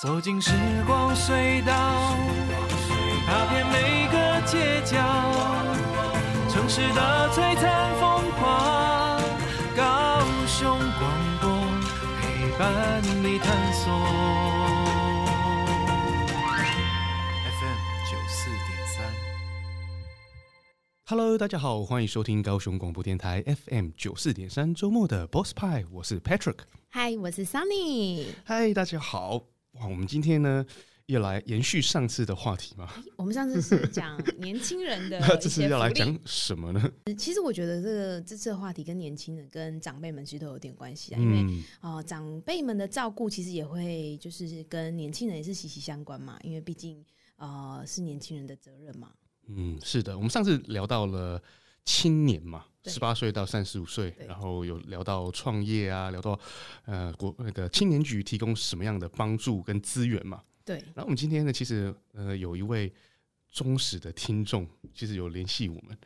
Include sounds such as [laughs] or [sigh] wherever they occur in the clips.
走进时光隧道，踏遍每个街角，城市的璀璨风光，高雄广播陪伴你探索。FM 九四点三，Hello，大家好，欢迎收听高雄广播电台 FM 九四点三周末的 Boss 派，我是 Patrick，嗨，我是 Sunny，嗨，大家好。哇，我们今天呢，要来延续上次的话题嘛？我们上次是讲年轻人的，[laughs] 这次要来讲什么呢？其实我觉得这个这次的话题跟年轻人、跟长辈们其实都有点关系啊，因为啊、呃，长辈们的照顾其实也会就是跟年轻人也是息息相关嘛，因为毕竟呃是年轻人的责任嘛。嗯，是的，我们上次聊到了。青年嘛，十八岁到三十五岁，然后有聊到创业啊，聊到呃国那个青年局提供什么样的帮助跟资源嘛。对。然后我们今天呢，其实呃有一位忠实的听众，其实有联系我们，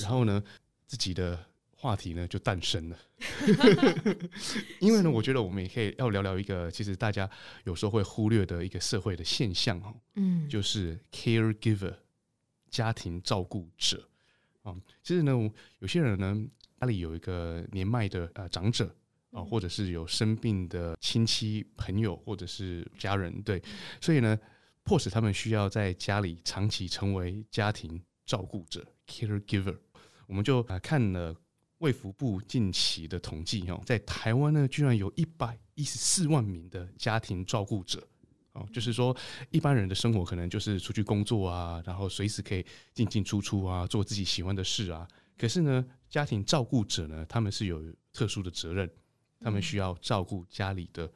然后呢自己的话题呢就诞生了。[laughs] 因为呢，我觉得我们也可以要聊聊一个，其实大家有时候会忽略的一个社会的现象哈，嗯，就是 caregiver 家庭照顾者。啊，其实呢，有些人呢，家里有一个年迈的呃长者啊，或者是有生病的亲戚朋友，或者是家人，对，所以呢，迫使他们需要在家里长期成为家庭照顾者 （caregiver）。我们就啊看了卫福部近期的统计哦，在台湾呢，居然有一百一十四万名的家庭照顾者。哦，就是说，一般人的生活可能就是出去工作啊，然后随时可以进进出出啊，做自己喜欢的事啊。可是呢，家庭照顾者呢，他们是有特殊的责任，他们需要照顾家里的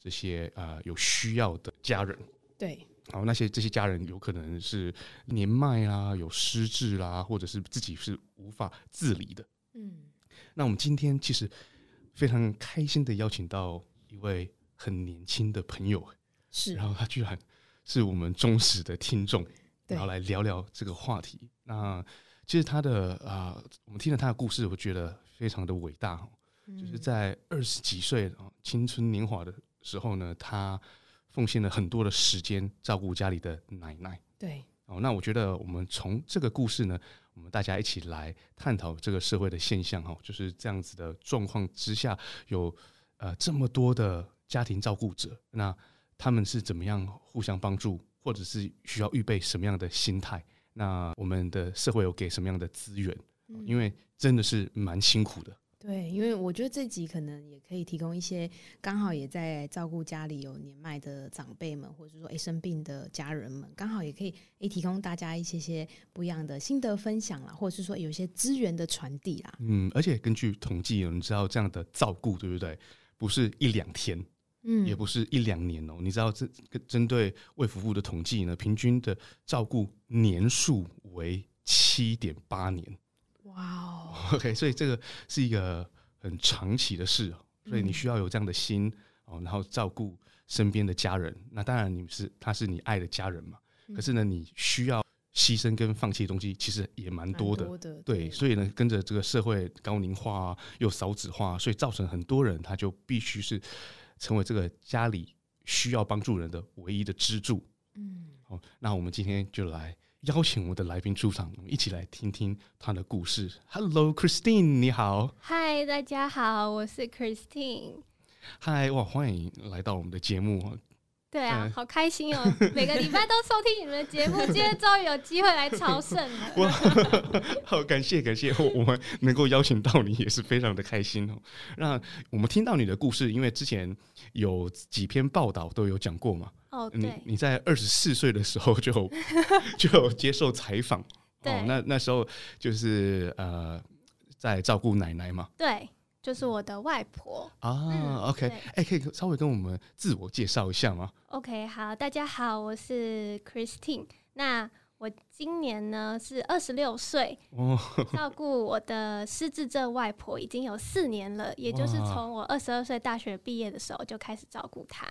这些啊、呃、有需要的家人。对，然后，那些这些家人有可能是年迈啊，有失智啦，或者是自己是无法自理的。嗯，那我们今天其实非常开心的邀请到一位很年轻的朋友。是，然后他居然是我们忠实的听众，然后来聊聊这个话题。那其实他的啊、呃，我们听了他的故事，我觉得非常的伟大。嗯、就是在二十几岁青春年华的时候呢，他奉献了很多的时间照顾家里的奶奶。对，哦，那我觉得我们从这个故事呢，我们大家一起来探讨这个社会的现象哈，就是这样子的状况之下，有呃这么多的家庭照顾者，那。他们是怎么样互相帮助，或者是需要预备什么样的心态？那我们的社会有给什么样的资源？嗯，因为真的是蛮辛苦的。对，因为我觉得这集可能也可以提供一些刚好也在照顾家里有年迈的长辈们，或者说诶生病的家人们，刚好也可以诶提供大家一些些不一样的心得分享啦，或者是说有一些资源的传递啦。嗯，而且根据统计，有人知道这样的照顾对不对？不是一两天。嗯，也不是一两年哦、喔，你知道这个针对卫福部的统计呢，平均的照顾年数为七点八年。哇哦，OK，所以这个是一个很长期的事，所以你需要有这样的心哦，然后照顾身边的家人。那当然你是他是你爱的家人嘛，可是呢，你需要牺牲跟放弃的东西其实也蛮多的。多的对，对，所以呢，跟着这个社会高龄化又少子化，所以造成很多人他就必须是。成为这个家里需要帮助人的唯一的支柱。嗯，好，那我们今天就来邀请我的来宾出场，我们一起来听听他的故事。Hello，Christine，你好。嗨，大家好，我是 Christine。嗨，哇，欢迎来到我们的节目。对啊，嗯、好开心哦！[laughs] 每个礼拜都收听你们的节目，[laughs] 今天终于有机会来朝圣了。[laughs] 哇，好感谢感谢，我们能够邀请到你也是非常的开心哦。那我们听到你的故事，因为之前有几篇报道都有讲过嘛。哦，对。你你在二十四岁的时候就就有接受采访，对。哦，那那时候就是呃在照顾奶奶嘛。对。就是我的外婆啊、嗯、，OK，哎、欸，可以稍微跟我们自我介绍一下吗？OK，好，大家好，我是 Christine。那我今年呢是二十六岁，哦、照顾我的失智症外婆已经有四年了，也就是从我二十二岁大学毕业的时候就开始照顾她。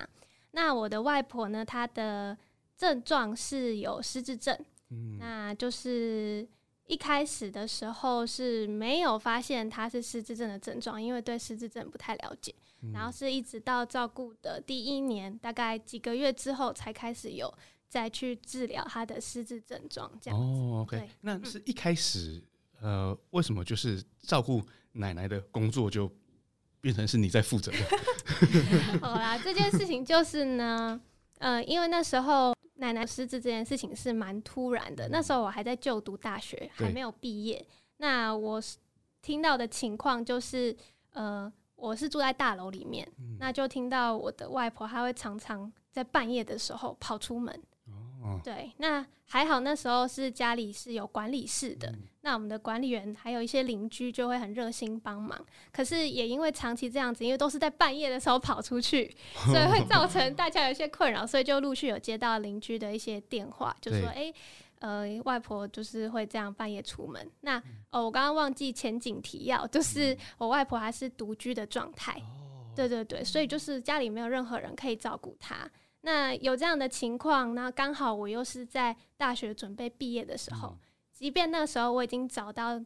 那我的外婆呢，她的症状是有失智症，嗯，那就是。一开始的时候是没有发现他是失智症的症状，因为对失智症不太了解。嗯、然后是一直到照顾的第一年，大概几个月之后才开始有再去治疗他的失智症状。这样哦，OK，那是一开始呃，为什么就是照顾奶奶的工作就变成是你在负责的？[laughs] 好啦，这件事情就是呢，呃，因为那时候奶奶失智这件事情是蛮突然的，那时候我还在就读大学，还没有毕业。那我听到的情况就是，呃，我是住在大楼里面，嗯、那就听到我的外婆，她会常常在半夜的时候跑出门。哦，对，那还好，那时候是家里是有管理室的，嗯、那我们的管理员还有一些邻居就会很热心帮忙。可是也因为长期这样子，因为都是在半夜的时候跑出去，所以会造成 [laughs] 大家有一些困扰，所以就陆续有接到邻居的一些电话，就说，哎。欸呃，外婆就是会这样半夜出门。那哦，我刚刚忘记前景提要，就是我外婆还是独居的状态。哦，对对对，所以就是家里没有任何人可以照顾她。那有这样的情况，那刚好我又是在大学准备毕业的时候，即便那时候我已经找到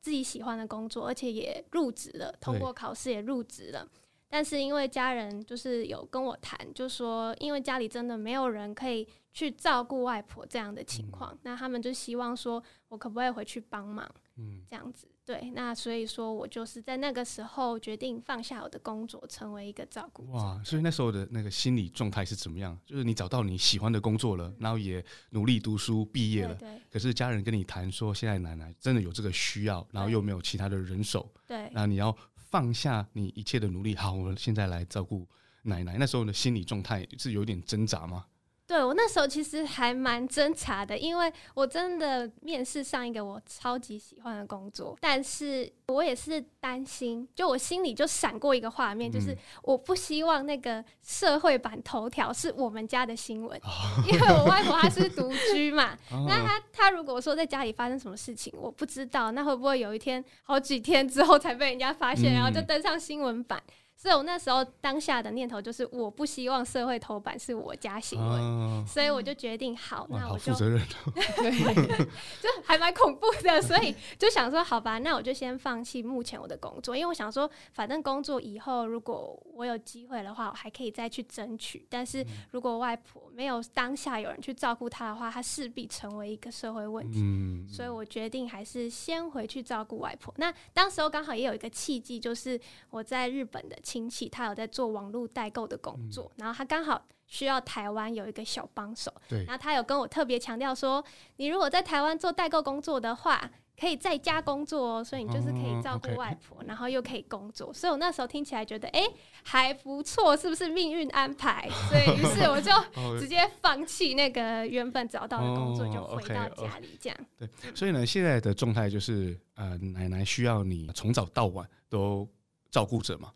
自己喜欢的工作，而且也入职了，通过考试也入职了。但是因为家人就是有跟我谈，就说因为家里真的没有人可以去照顾外婆这样的情况，嗯、那他们就希望说我可不可以回去帮忙，嗯，这样子对，那所以说我就是在那个时候决定放下我的工作，成为一个照顾者。哇，所以那时候的那个心理状态是怎么样？就是你找到你喜欢的工作了，嗯、然后也努力读书毕业了，对，对，可是家人跟你谈说现在奶奶真的有这个需要，然后又没有其他的人手，对，那你要。放下你一切的努力，好，我现在来照顾奶奶。那时候的心理状态是有点挣扎吗？对，我那时候其实还蛮挣扎的，因为我真的面试上一个我超级喜欢的工作，但是我也是担心，就我心里就闪过一个画面，就是我不希望那个社会版头条是我们家的新闻，嗯、因为我外婆她是独居嘛，[laughs] 哦、那她她如果说在家里发生什么事情，我不知道，那会不会有一天好几天之后才被人家发现，嗯、然后就登上新闻版？所以我那时候当下的念头就是，我不希望社会头版是我家新闻，哦、所以我就决定好，哇那我就负责任，[laughs] [laughs] 对，就还蛮恐怖的，所以就想说，好吧，那我就先放弃目前我的工作，因为我想说，反正工作以后如果我有机会的话，我还可以再去争取。但是如果外婆没有当下有人去照顾他的话，他势必成为一个社会问题。嗯、所以我决定还是先回去照顾外婆。那当时候刚好也有一个契机，就是我在日本的。亲戚他有在做网络代购的工作，嗯、然后他刚好需要台湾有一个小帮手，对，然后他有跟我特别强调说，你如果在台湾做代购工作的话，可以在家工作哦，所以你就是可以照顾外婆，然后又可以工作，所以我那时候听起来觉得，哎、欸，还不错，是不是命运安排？所以于是我就 [laughs] 直接放弃那个原本找到的工作，就回到家里这样。哦 okay, 对，所以呢，现在的状态就是，呃，奶奶需要你从早到晚都照顾着嘛。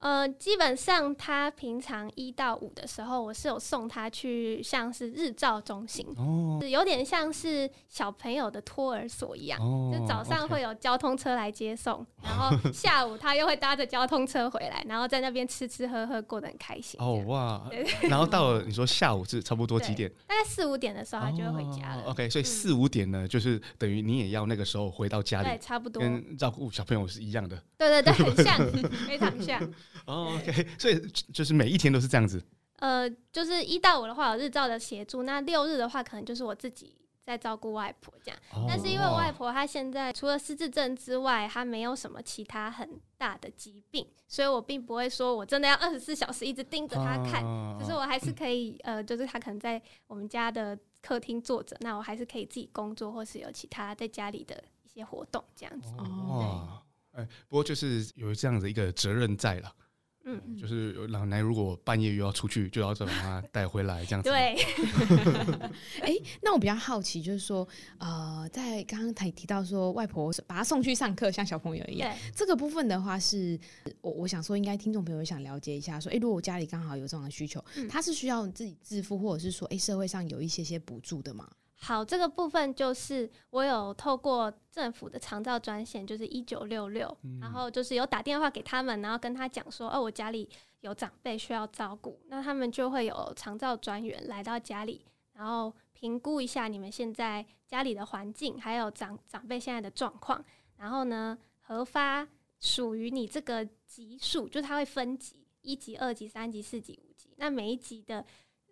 呃，基本上他平常一到五的时候，我是有送他去像是日照中心，哦，有点像是小朋友的托儿所一样，哦、就早上会有交通车来接送，哦、然后 [laughs] 下午他又会搭着交通车回来，然后在那边吃吃喝喝，过得很开心。哦哇，对然后到了你说下午是差不多几点？大概四五点的时候，他就会回家了。哦、OK，所以四五点呢，嗯、就是等于你也要那个时候回到家里，对，差不多跟照顾小朋友是一样的。对对对，很像，[laughs] 非常像。哦，OK，所以就是每一天都是这样子。呃，就是一到五的话有日照的协助，那六日的话可能就是我自己在照顾外婆这样。哦、但是因为外婆她现在除了失智症之外，她没有什么其他很大的疾病，所以我并不会说我真的要二十四小时一直盯着她看。哦、可是我还是可以，呃，就是她可能在我们家的客厅坐着，那我还是可以自己工作，或是有其他在家里的一些活动这样子。哦，哎、欸，不过就是有这样的一个责任在了。嗯，就是老奶如果半夜又要出去，就要再把她带回来这样子。对。哎、欸，那我比较好奇，就是说，呃，在刚刚才提到说，外婆把她送去上课，像小朋友一样，对这个部分的话是，是我我想说，应该听众朋友想了解一下，说，哎、欸，如果我家里刚好有这样的需求，嗯、他是需要自己自付，或者是说，哎、欸，社会上有一些些补助的吗？好，这个部分就是我有透过政府的长照专线，就是一九六六，然后就是有打电话给他们，然后跟他讲说，哦，我家里有长辈需要照顾，那他们就会有长照专员来到家里，然后评估一下你们现在家里的环境，还有长长辈现在的状况，然后呢，核发属于你这个级数，就是他会分级。一级、二级、三级、四级、五级，那每一级的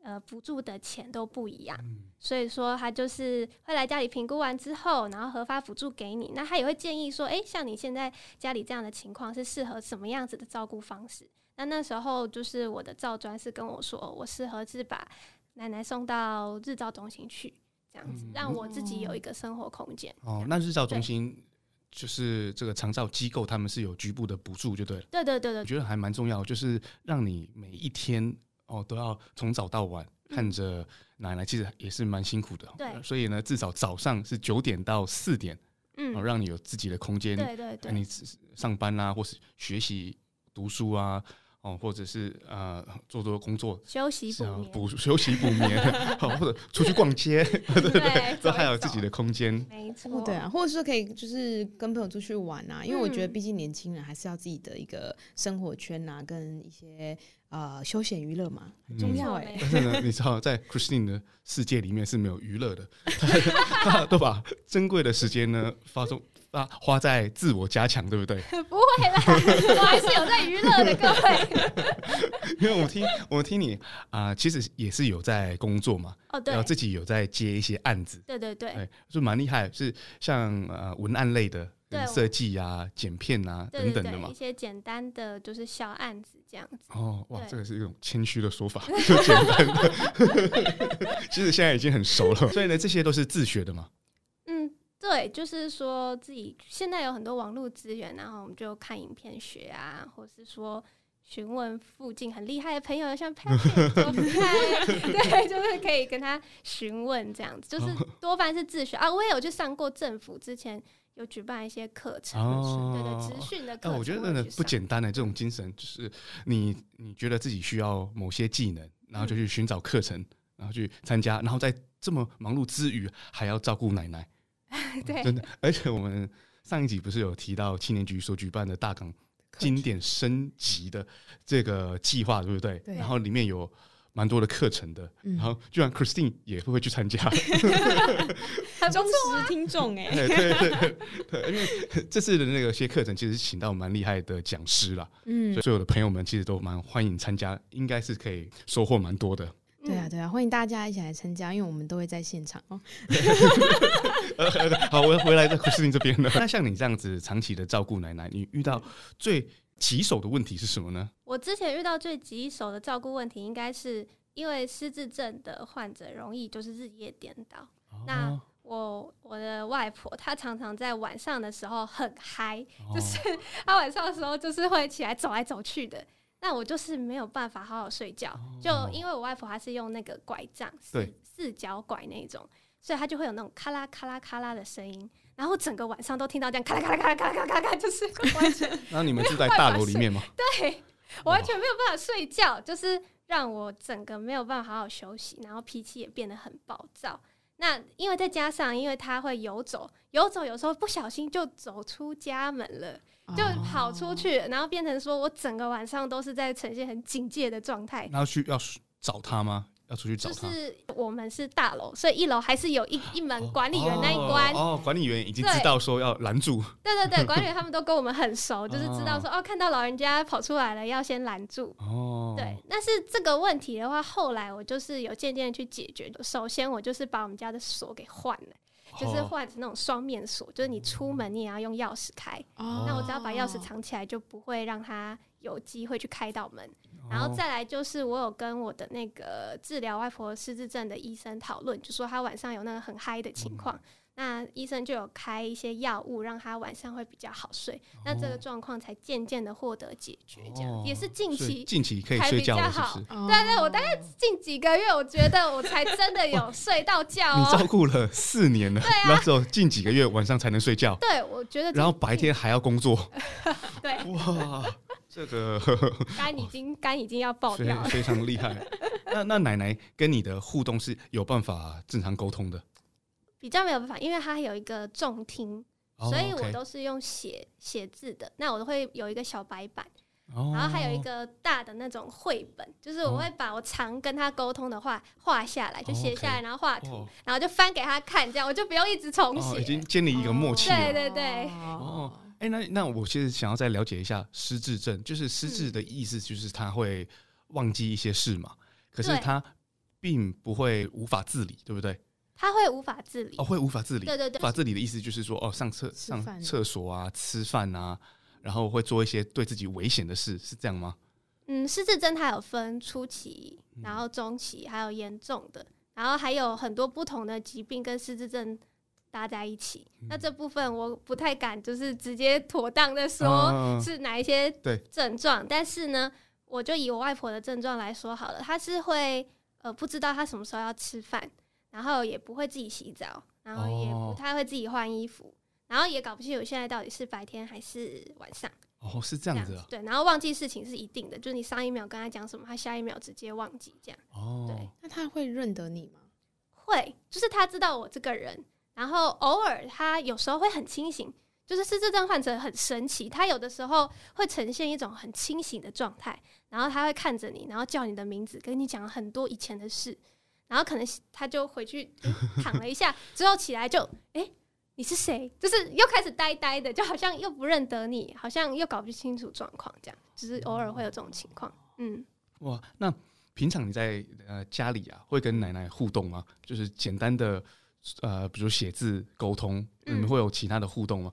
呃补助的钱都不一样，嗯、所以说他就是会来家里评估完之后，然后核发补助给你。那他也会建议说，哎、欸，像你现在家里这样的情况是适合什么样子的照顾方式？那那时候就是我的照专是跟我说，我适合是把奶奶送到日照中心去，这样子、嗯、让我自己有一个生活空间。哦，那日照中心就是这个长照机构，他们是有局部的补助，就对了。对对对对，我觉得还蛮重要，就是让你每一天哦都要从早到晚看着奶奶，其实也是蛮辛苦的。对，所以呢，至少早上是九点到四点，嗯，哦，让你有自己的空间，对对对，你上班啊，或是学习读书啊。哦，或者是呃，做做工作，休息补，补休息补眠，[laughs] 好，或者出去逛街，对对对，都还有自己的空间，没错，对啊，或者是可以就是跟朋友出去玩啊，因为我觉得毕竟年轻人还是要自己的一个生活圈啊，跟一些呃休闲娱乐嘛，很重要哎。但是呢，你知道，在 Christine 的世界里面是没有娱乐的，[laughs] 他 [laughs] 都把珍贵的时间呢发送。啊，花在自我加强，对不对？[laughs] 不会啦，我还是有在娱乐的，各位。[laughs] 因为我听我听你啊、呃，其实也是有在工作嘛。哦，对。然后自己有在接一些案子。对对对。对，就蛮厉害，是像呃文案类的，设计啊、剪片啊等等的嘛。一些简单的就是小案子这样子。哦，哇，这个是一种谦虚的说法，[laughs] 就简单的。其实现在已经很熟了，所以呢，这些都是自学的嘛。对，就是说自己现在有很多网络资源，然后我们就看影片学啊，或是说询问附近很厉害的朋友，像 Patrick [laughs] 对，就是可以跟他询问这样子，就是多半是自学啊。我也有去上过政府之前有举办一些课程，哦、对对，职训的课程。我觉得真的不简单的这种精神，就是你你觉得自己需要某些技能，然后就去寻找课程，然后去参加，然后在这么忙碌之余，还要照顾奶奶。[laughs] 对，真的，而且我们上一集不是有提到青年局所举办的大港经典升级的这个计划，对不对？对。然后里面有蛮多的课程的，嗯、然后居然 Christine 也会会去参加，[laughs] 忠实听众哎。对对对对，因为 [laughs] 这次的那个些课程其实是请到蛮厉害的讲师啦，嗯，所以所有的朋友们其实都蛮欢迎参加，应该是可以收获蛮多的。对啊，对啊，欢迎大家一起来参加，因为我们都会在现场哦。[laughs] 好，我要回来在 Christine 这边了。那像你这样子长期的照顾奶奶，你遇到最棘手的问题是什么呢？我之前遇到最棘手的照顾问题，应该是因为失智症的患者容易就是日夜颠倒。哦、那我我的外婆她常常在晚上的时候很嗨，哦、就是她晚上的时候就是会起来走来走去的。那我就是没有办法好好睡觉，就因为我外婆她是用那个拐杖，四四脚拐那种，所以她就会有那种咔啦咔啦咔啦的声音，然后整个晚上都听到这样咔啦咔啦咔啦咔啦咔啦咔，就是完全。[laughs] 那你们住在大楼里面吗？对，我完全没有办法睡觉，就是让我整个没有办法好好休息，然后脾气也变得很暴躁。那因为再加上，因为他会游走，游走有时候不小心就走出家门了。就跑出去，然后变成说我整个晚上都是在呈现很警戒的状态。然后去要找他吗？要出去找他？就是我们是大楼，所以一楼还是有一一门管理员那一关。哦，哦，管理员已经知道说要拦住。对对对，[laughs] 管理员他们都跟我们很熟，就是知道说哦，看到老人家跑出来了，要先拦住。哦，对。但是这个问题的话，后来我就是有渐渐去解决。首先，我就是把我们家的锁给换了。就是换成那种双面锁，就是你出门你也要用钥匙开。哦，那我只要把钥匙藏起来，就不会让他有机会去开到门。然后再来就是，我有跟我的那个治疗外婆失智症的医生讨论，就说他晚上有那个很嗨的情况。那医生就有开一些药物，让他晚上会比较好睡。哦、那这个状况才渐渐的获得解决，这样、哦、也是近期近期可以睡觉了，是不是？对对，我大概近几个月，我觉得我才真的有睡到觉、哦。你照顾了四年了，对啊，那时候近几个月晚上才能睡觉。对，我觉得。然后白天还要工作。对。哇，这个肝已经肝已经要爆掉了，非常厉害。那那奶奶跟你的互动是有办法正常沟通的？比较没有办法，因为它有一个重听，oh, 所以我都是用写写字的。那我都会有一个小白板，oh. 然后还有一个大的那种绘本，就是我会把我常跟他沟通的话画下来，就写下来，然后画图，oh. 然后就翻给他看，这样我就不用一直重写。Oh, 已经建立一个默契。对对对。哦，哎，那那我其实想要再了解一下失智症，就是失智的意思，就是他会忘记一些事嘛，嗯、可是他并不会无法自理，对不对？他会无法自理哦，会无法自理。对对对，无法自理的意思就是说，哦，上厕上厕所啊，吃饭啊，然后会做一些对自己危险的事，是这样吗？嗯，失智症它有分初期，然后中期，还有严重的，然后还有很多不同的疾病跟失智症搭在一起。嗯、那这部分我不太敢，就是直接妥当的说 [laughs] 是哪一些症状，啊、但是呢，我就以我外婆的症状来说好了，她是会呃不知道她什么时候要吃饭。然后也不会自己洗澡，然后也不太会自己换衣服，哦、然后也搞不清楚现在到底是白天还是晚上。哦，是这样子啊。对，然后忘记事情是一定的，就是你上一秒跟他讲什么，他下一秒直接忘记这样。哦，对。那他会认得你吗？会，就是他知道我这个人，然后偶尔他有时候会很清醒，就是失智症患者很神奇，他有的时候会呈现一种很清醒的状态，然后他会看着你，然后叫你的名字，跟你讲很多以前的事。然后可能他就回去躺了一下，[laughs] 之后起来就哎、欸，你是谁？就是又开始呆呆的，就好像又不认得你，好像又搞不清楚状况，这样，只是偶尔会有这种情况。嗯，哇，那平常你在呃家里啊，会跟奶奶互动吗？就是简单的呃，比如写字沟通，你们会有其他的互动吗？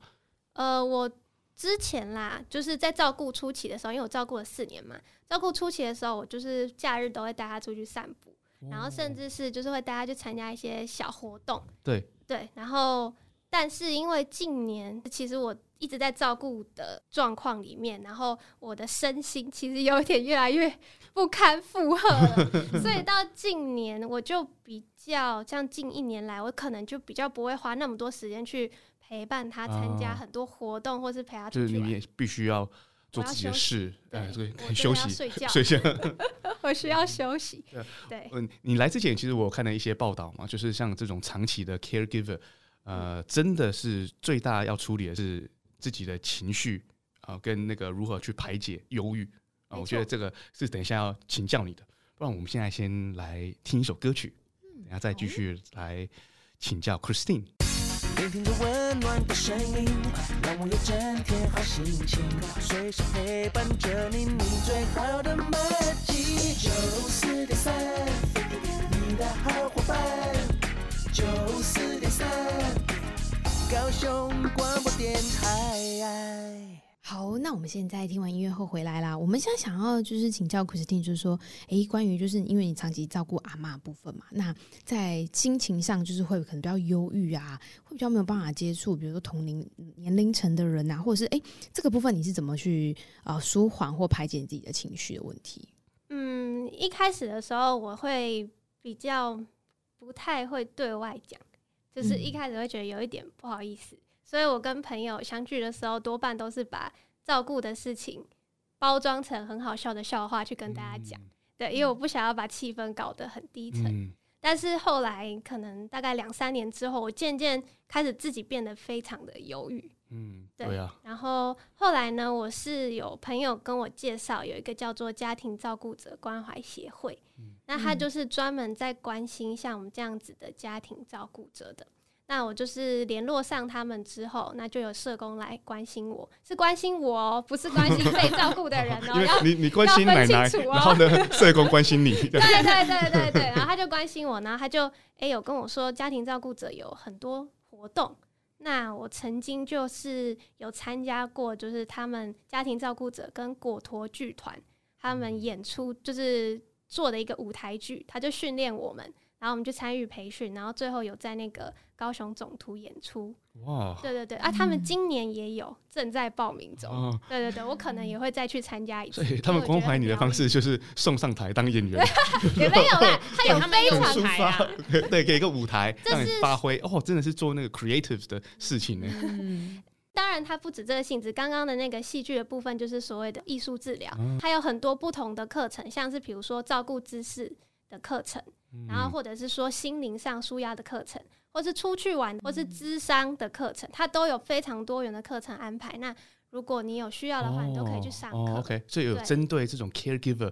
嗯、呃，我之前啦，就是在照顾初期的时候，因为我照顾了四年嘛，照顾初期的时候，我就是假日都会带他出去散步。然后甚至是就是会带他去参加一些小活动，对对。然后，但是因为近年其实我一直在照顾的状况里面，然后我的身心其实有一点越来越 [laughs] 不堪负荷了，所以到近年我就比较像近一年来，我可能就比较不会花那么多时间去陪伴他参加很多活动，或是陪他出去。就是你也必须要。做自己的事，哎，对，可以休息，睡觉，睡觉。[laughs] 我需要休息。对，嗯，你来之前其实我有看了一些报道嘛，就是像这种长期的 caregiver，呃，真的是最大要处理的是自己的情绪啊，跟那个如何去排解忧郁啊。我觉得这个是等一下要请教你的，不然我们现在先来听一首歌曲，等下再继续来请教 Christine。聆听着温暖的声音，让我有整天好心情，随时陪伴着你，你最好的默契。九四点三，你的好伙伴。九四点三，高雄广。那我们现在听完音乐后回来啦。我们现在想要就是请教 Christine，就是说，哎，关于就是因为你长期照顾阿嬷部分嘛，那在心情上就是会可能比较忧郁啊，会比较没有办法接触，比如说同龄年龄层的人啊，或者是哎，这个部分你是怎么去啊、呃、舒缓或排解自己的情绪的问题？嗯，一开始的时候我会比较不太会对外讲，就是一开始会觉得有一点不好意思。嗯所以我跟朋友相聚的时候，多半都是把照顾的事情包装成很好笑的笑话去跟大家讲。嗯、对，因为我不想要把气氛搞得很低沉。嗯、但是后来可能大概两三年之后，我渐渐开始自己变得非常的犹豫。嗯，对，对啊。然后后来呢，我是有朋友跟我介绍有一个叫做家庭照顾者关怀协会，嗯、那他就是专门在关心像我们这样子的家庭照顾者的。那我就是联络上他们之后，那就有社工来关心我，是关心我哦，不是关心 [laughs] 被照顾的人哦。要你你关心奶奶，然后呢，社工关心你。[laughs] 对对对对对对，然后他就关心我，然后他就哎有跟我说，家庭照顾者有很多活动。那我曾经就是有参加过，就是他们家庭照顾者跟果陀剧团他们演出，就是做的一个舞台剧，他就训练我们。然后我们就参与培训，然后最后有在那个高雄总图演出。哇！对对对啊，他们今年也有正在报名中。哦、对对对，我可能也会再去参加一次。所以他们关怀你的方式就是送上台当演员。[laughs] 也没有啦，他有非常台啊。[laughs] 对，给一个舞台让你发挥。哦，真的是做那个 creative 的事情呢。嗯，[laughs] 当然，它不止这个性质。刚刚的那个戏剧的部分，就是所谓的艺术治疗，它有很多不同的课程，像是比如说照顾姿势的课程。然后或者是说心灵上舒压的课程，或是出去玩，或是智商的课程，它都有非常多元的课程安排。那如果你有需要的话，你都可以去上课。OK，所以有针对这种 caregiver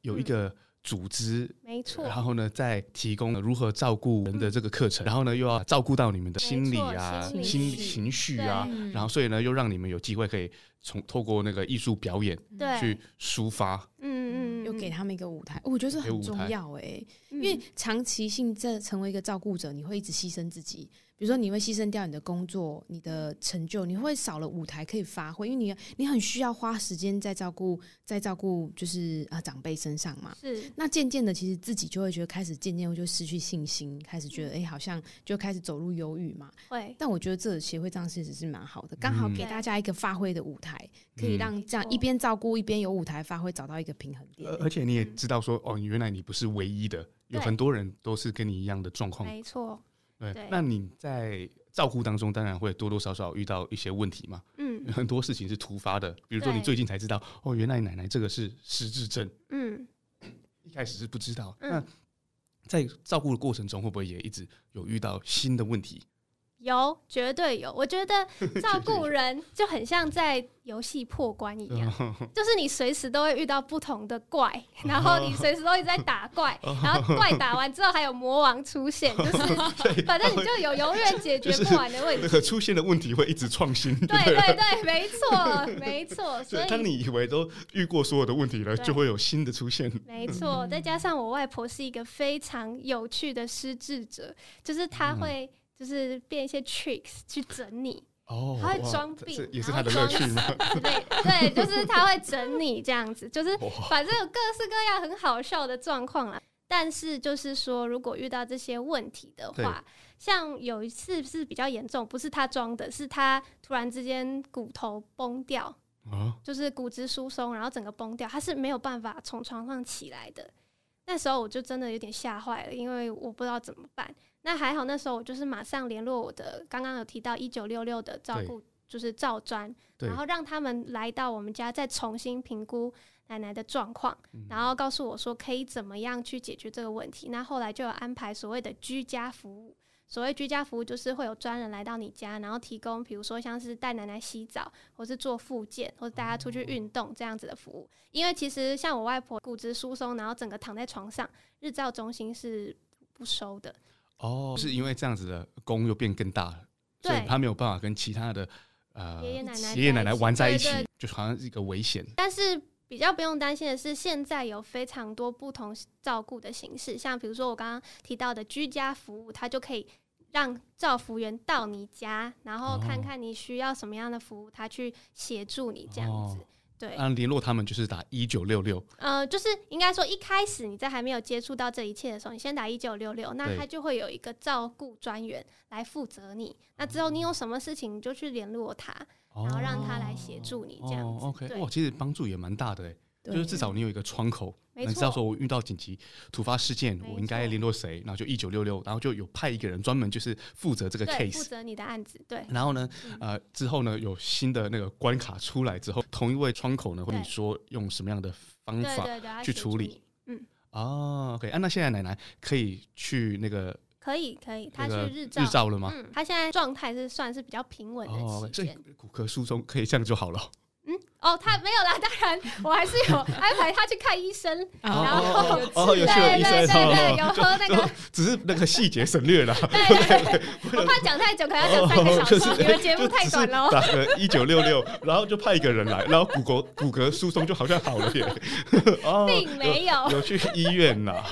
有一个组织，没错，然后呢，再提供如何照顾人的这个课程，嗯、然后呢，又要照顾到你们的心理啊、心理情绪啊，然后所以呢，又让你们有机会可以从透过那个艺术表演去抒发，嗯嗯，又给他们一个舞台，我觉得这很重要哎、欸，因为长期性这成为一个照顾者，你会一直牺牲自己。比如说，你会牺牲掉你的工作、你的成就，你会少了舞台可以发挥，因为你你很需要花时间在照顾，在照顾就是啊长辈身上嘛。是。那渐渐的，其实自己就会觉得开始渐渐就失去信心，开始觉得哎、欸，好像就开始走入忧郁嘛。会。但我觉得这协会这样其实是蛮好的，刚好给大家一个发挥的舞台，可以让这样一边照顾一边有舞台发挥，找到一个平衡点。而且你也知道说，哦，原来你不是唯一的，有很多人都是跟你一样的状况。没错。对，那你在照顾当中，当然会多多少少遇到一些问题嘛。嗯，[laughs] 很多事情是突发的，比如说你最近才知道，哦，原来奶奶这个是失智症。嗯，一开始是不知道。嗯、那在照顾的过程中，会不会也一直有遇到新的问题？有，绝对有。我觉得 [laughs] 照顾人就很像在游戏破关一样，就是你随时都会遇到不同的怪，[laughs] 然后你随时都会在打怪，然后怪打完之后还有魔王出现，[laughs] 就是反正你就有永远解决不完的问题。那个出现的问题会一直创新。对对对，没错没错。所以当你以为都遇过所有的问题了，就会有新的出现。没错，再加上我外婆是一个非常有趣的失智者，就是她会。就是变一些 tricks 去整你，哦，他会装病，也是他的乐趣吗？[laughs] 对，就是他会整你这样子，就是反正有各式各样很好笑的状况啦。但是就是说，如果遇到这些问题的话，像有一次是比较严重，不是他装的，是他突然之间骨头崩掉，就是骨质疏松，然后整个崩掉，他是没有办法从床上起来的。那时候我就真的有点吓坏了，因为我不知道怎么办。那还好，那时候我就是马上联络我的，刚刚有提到一九六六的照顾，就是照专，然后让他们来到我们家，再重新评估奶奶的状况，嗯、然后告诉我说可以怎么样去解决这个问题。那后来就有安排所谓的居家服务。所谓居家服务，就是会有专人来到你家，然后提供，比如说像是带奶奶洗澡，或是做复健，或者带她出去运动这样子的服务。因为其实像我外婆骨质疏松，然后整个躺在床上，日照中心是不收的。哦，是因为这样子的功又变更大了，所以他没有办法跟其他的呃爷爷奶奶爷爷奶奶玩在一起，就好像是一个危险。但是。比较不用担心的是，现在有非常多不同照顾的形式，像比如说我刚刚提到的居家服务，它就可以让照服员到你家，然后看看你需要什么样的服务，他去协助你这样子。对，嗯，联络他们就是打一九六六。呃，就是应该说一开始你在还没有接触到这一切的时候，你先打一九六六，那他就会有一个照顾专员来负责你。那之后你有什么事情，你就去联络他。然后让他来协助你这样子。OK，哇，其实帮助也蛮大的哎，就是至少你有一个窗口，你知道说我遇到紧急突发事件，我应该联络谁，然后就一九六六，然后就有派一个人专门就是负责这个 case，负责你的案子。对。然后呢，呃，之后呢有新的那个关卡出来之后，同一位窗口呢会你说用什么样的方法去处理？嗯。哦，OK，啊，那现在奶奶可以去那个。可以可以，他去日照日照了吗？嗯，他现在状态是算是比较平稳的期间。哦，骨科疏松可以这样就好了。哦，他没有啦，当然我还是有安排他去看医生，然后哦，有去了医生，对对，有喝那个，[laughs] 只是那个细节省略了。[laughs] 对对，我怕讲太久，可能要讲三个小时，你们节目太短了。打个一九六六，然后就派一个人来，然后骨骼骨骼疏松就好像好了耶。哦，[laughs] 并没有，有去医院了，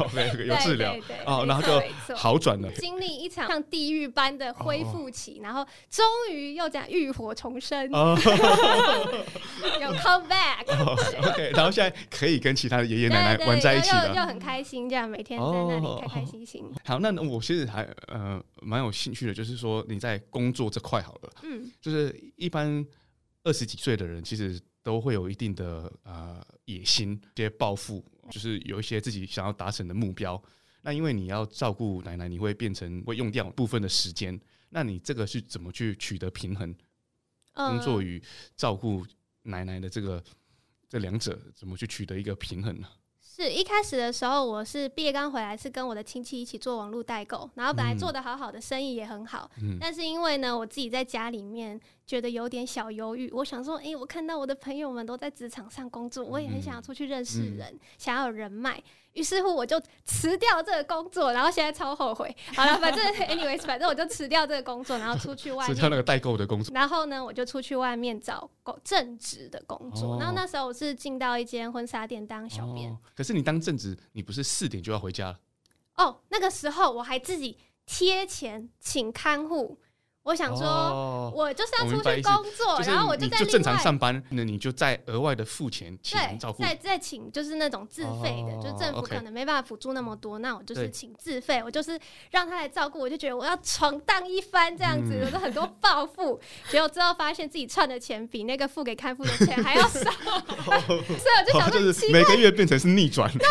有治疗，哦，然后就好转了。经历一场像地狱般的恢复期，然后终于又讲浴火重生。有 come back，OK，然后现在可以跟其他的爷爷奶奶玩在一起了，就很开心，这样每天在那里开开心心。好，那我其实还呃蛮有兴趣的，就是说你在工作这块好了，嗯，就是一般二十几岁的人，其实都会有一定的呃野心、一些抱负，就是有一些自己想要达成的目标。那因为你要照顾奶奶，你会变成会用掉部分的时间，那你这个是怎么去取得平衡？工作与照顾。奶奶的这个这两者怎么去取得一个平衡呢？是一开始的时候，我是毕业刚回来，是跟我的亲戚一起做网络代购，然后本来做的好好的，生意也很好。嗯，但是因为呢，我自己在家里面觉得有点小忧郁。我想说，哎、欸，我看到我的朋友们都在职场上工作，我也很想要出去认识人，嗯、想要有人脉。于是乎，我就辞掉这个工作，然后现在超后悔。好了，反正 [laughs] anyways，反正我就辞掉这个工作，然后出去外面 [laughs] 辞掉那个代购的工作。[laughs] 然后呢，我就出去外面找工正职的工作。哦、然后那时候我是进到一间婚纱店当小编、哦。可是你当正职，你不是四点就要回家了？哦，那个时候我还自己贴钱请看护。我想说，我就是要出去工作，然后我就在就正常上班，那你就再额外的付钱请照顾，再再请就是那种自费的，就政府可能没办法辅助那么多，那我就是请自费，我就是让他来照顾，我就觉得我要闯荡一番这样子，有很多暴富，结果之后发现自己赚的钱比那个付给看护的钱还要少，[laughs] 所以我就想说，奇怪，每个月变成是逆转，对，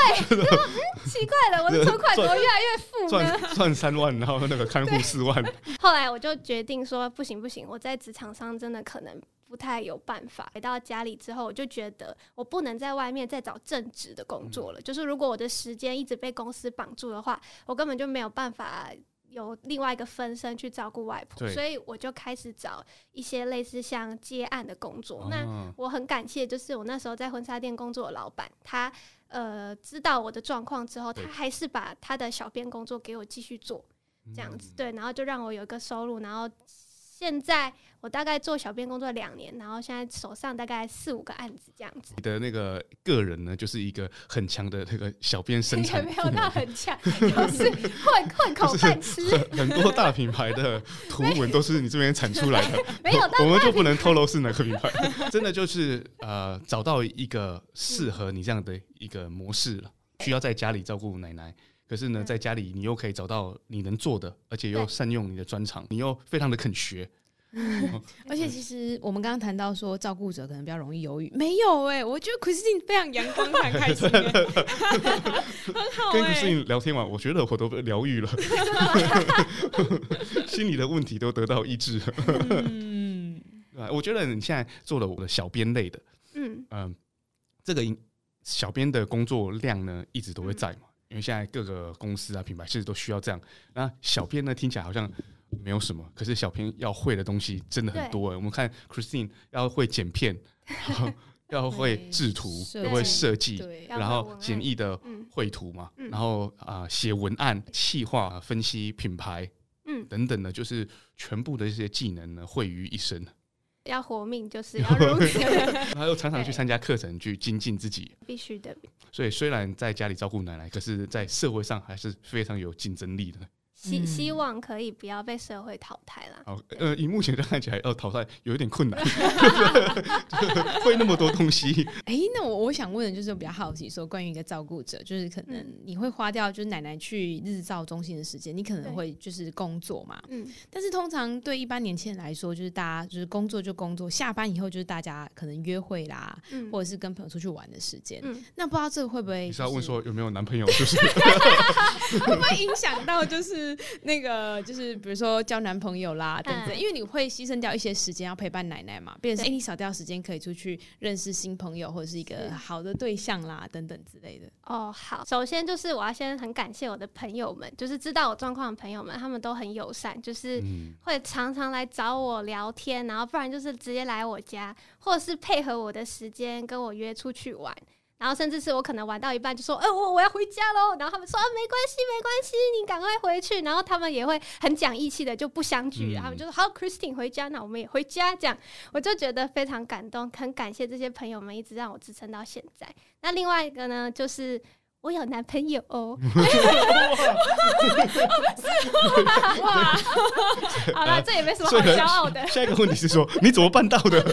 奇怪了，我的存款怎么越来越富呢？赚三万，然后那个看护四万，后来我就觉得。决定说不行不行，我在职场上真的可能不太有办法。回到家里之后，我就觉得我不能在外面再找正职的工作了。嗯、就是如果我的时间一直被公司绑住的话，我根本就没有办法有另外一个分身去照顾外婆。所以我就开始找一些类似像接案的工作。哦、那我很感谢，就是我那时候在婚纱店工作的老板，他呃知道我的状况之后，他还是把他的小编工作给我继续做。这样子对，然后就让我有一个收入，然后现在我大概做小编工作两年，然后现在手上大概四五个案子这样子。你的那个个人呢，就是一个很强的那个小编生产，[laughs] 没有到很强，就是混 [laughs] 混口饭吃。很多大品牌的图 [laughs] 文都是你这边产出来的，没有，我们就不能透露是哪个品牌。真的就是呃，找到一个适合你这样的一个模式了，需要在家里照顾奶奶。可是呢，在家里你又可以找到你能做的，而且又善用你的专长，你又非常的肯学。[laughs] 嗯，而且其实我们刚刚谈到说，照顾者可能比较容易犹豫，没有哎、欸，我觉得 Christine 非常阳光，很开心、欸，很好、欸。跟 Christine 聊天完，我觉得我都疗愈了 [laughs] [laughs] 心里的问题都得到医治。嗯，我觉得你现在做了我的小编类的，嗯嗯、呃，这个小编的工作量呢，一直都会在嘛。因为现在各个公司啊、品牌其实都需要这样。那小编呢，听起来好像没有什么，可是小编要会的东西真的很多。对我们看 Christine 要会剪片，然后 [laughs] 要会制图，要会设计，然后简易的绘图嘛，然后啊写文案、企划、分析品牌，嗯，等等的，就是全部的这些技能呢，汇于一身。要活命就是要如 [laughs] 此，[laughs] 他又常常去参加课程去精进自己，必须的。所以虽然在家里照顾奶奶，可是在社会上还是非常有竞争力的。希希望可以不要被社会淘汰了。好，呃，以目前看起来要淘汰有一点困难，[laughs] [laughs] 会那么多东西。哎、欸，那我我想问的就是，我比较好奇，说关于一个照顾者，就是可能你会花掉就是奶奶去日照中心的时间，你可能会就是工作嘛。嗯。但是通常对一般年轻人来说，就是大家就是工作就工作，下班以后就是大家可能约会啦，嗯、或者是跟朋友出去玩的时间。嗯。那不知道这个会不会、就是？你是要问说有没有男朋友？就是 [laughs] 会不会影响到就是？[laughs] 那个就是比如说交男朋友啦等等，因为你会牺牲掉一些时间要陪伴奶奶嘛，变成哎你少掉时间可以出去认识新朋友或者是一个好的对象啦等等之类的。哦，好，首先就是我要先很感谢我的朋友们，就是知道我状况的朋友们，他们都很友善，就是会常常来找我聊天，然后不然就是直接来我家，或者是配合我的时间跟我约出去玩。然后甚至是我可能玩到一半就说，哎、欸，我我要回家喽。然后他们说，啊，没关系，没关系，你赶快回去。然后他们也会很讲义气的，就不相聚。嗯、他们就说，好，Christine 回家，那我们也回家。这样我就觉得非常感动，很感谢这些朋友们一直让我支撑到现在。那另外一个呢，就是我有男朋友哦。哇，[laughs] 好了，这也没什么好骄傲的。下一个问题是说，你怎么办到的？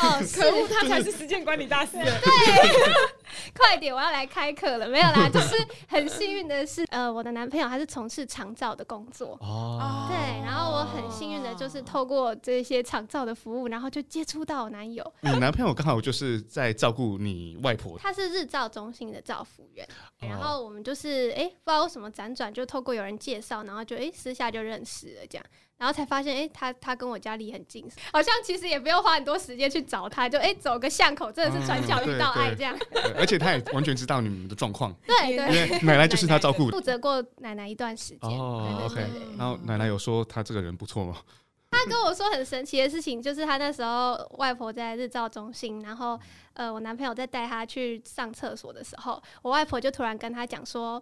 哦，[laughs] 可恶，他才是时间管理大师。对，[laughs] 快点，我要来开课了。没有啦，[laughs] 就是很幸运的是，呃，我的男朋友还是从事长照的工作。哦，对，然后我很幸运的就是透过这些长照的服务，然后就接触到我男友。你男朋友刚好就是在照顾你外婆。他是日照中心的照服员，然后我们就是哎、欸，不知道为什么辗转就透过有人介绍，然后就哎、欸、私下就认识了这样。然后才发现，哎、欸，他他跟我家离很近，好像其实也不用花很多时间去找他，就哎、欸、走个巷口，真的是转角遇到爱这样。嗯、而且他也完全知道你们的状况，[laughs] 对对，因为奶奶就是他照顾的，负责过奶奶一段时间。哦，OK。然后奶奶有说他这个人不错吗？他跟我说很神奇的事情，就是他那时候外婆在日照中心，然后呃，我男朋友在带他去上厕所的时候，我外婆就突然跟他讲说：“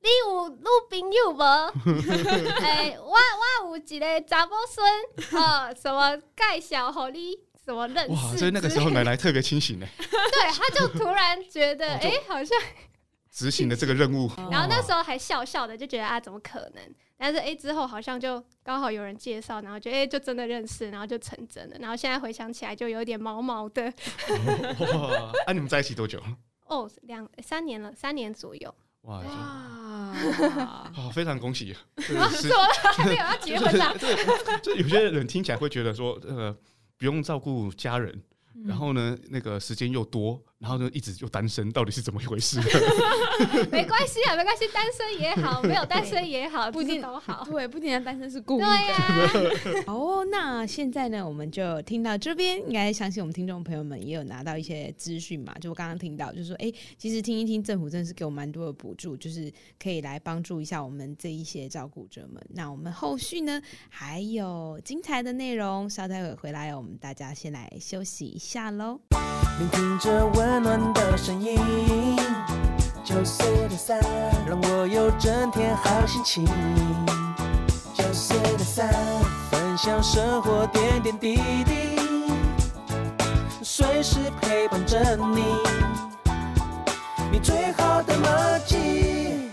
你有女朋友无？[laughs] 哎、欸，我我有一个查某孙，哦，什么介绍给你？”什么认识？哇！所以那个时候奶奶特别清醒呢。对，他就突然觉得，哎、欸，好像 [laughs] 执行了这个任务。[laughs] 然后那时候还笑笑的，就觉得啊，怎么可能？但是哎、欸，之后好像就刚好有人介绍，然后就哎、欸，就真的认识，然后就成真了。然后现在回想起来，就有点毛毛的。哇！啊，你们在一起多久？哦，两三年了，三年左右。哇！哇！[laughs] 非常恭喜。[laughs] 说了 [laughs] 还没有要结婚呢。就有些人听起来会觉得说，呃。不用照顾家人，然后呢，那个时间又多。然后呢，一直就单身，到底是怎么一回事？[laughs] 没关系啊，没关系，单身也好，没有单身也好，不一定都好。对，不一定单身是故意的。对呀。[laughs] 哦，那现在呢，我们就听到这边，应该相信我们听众朋友们也有拿到一些资讯嘛。就我刚刚听到，就是说，哎，其实听一听，政府真的是给我蛮多的补助，就是可以来帮助一下我们这一些照顾者们。那我们后续呢，还有精彩的内容，稍待会回来，我们大家先来休息一下喽。聆听着温暖的声音，九四点三，让我有整天好心情。九四点三，分享生活点点滴滴，随时陪伴着你，你最好的默契。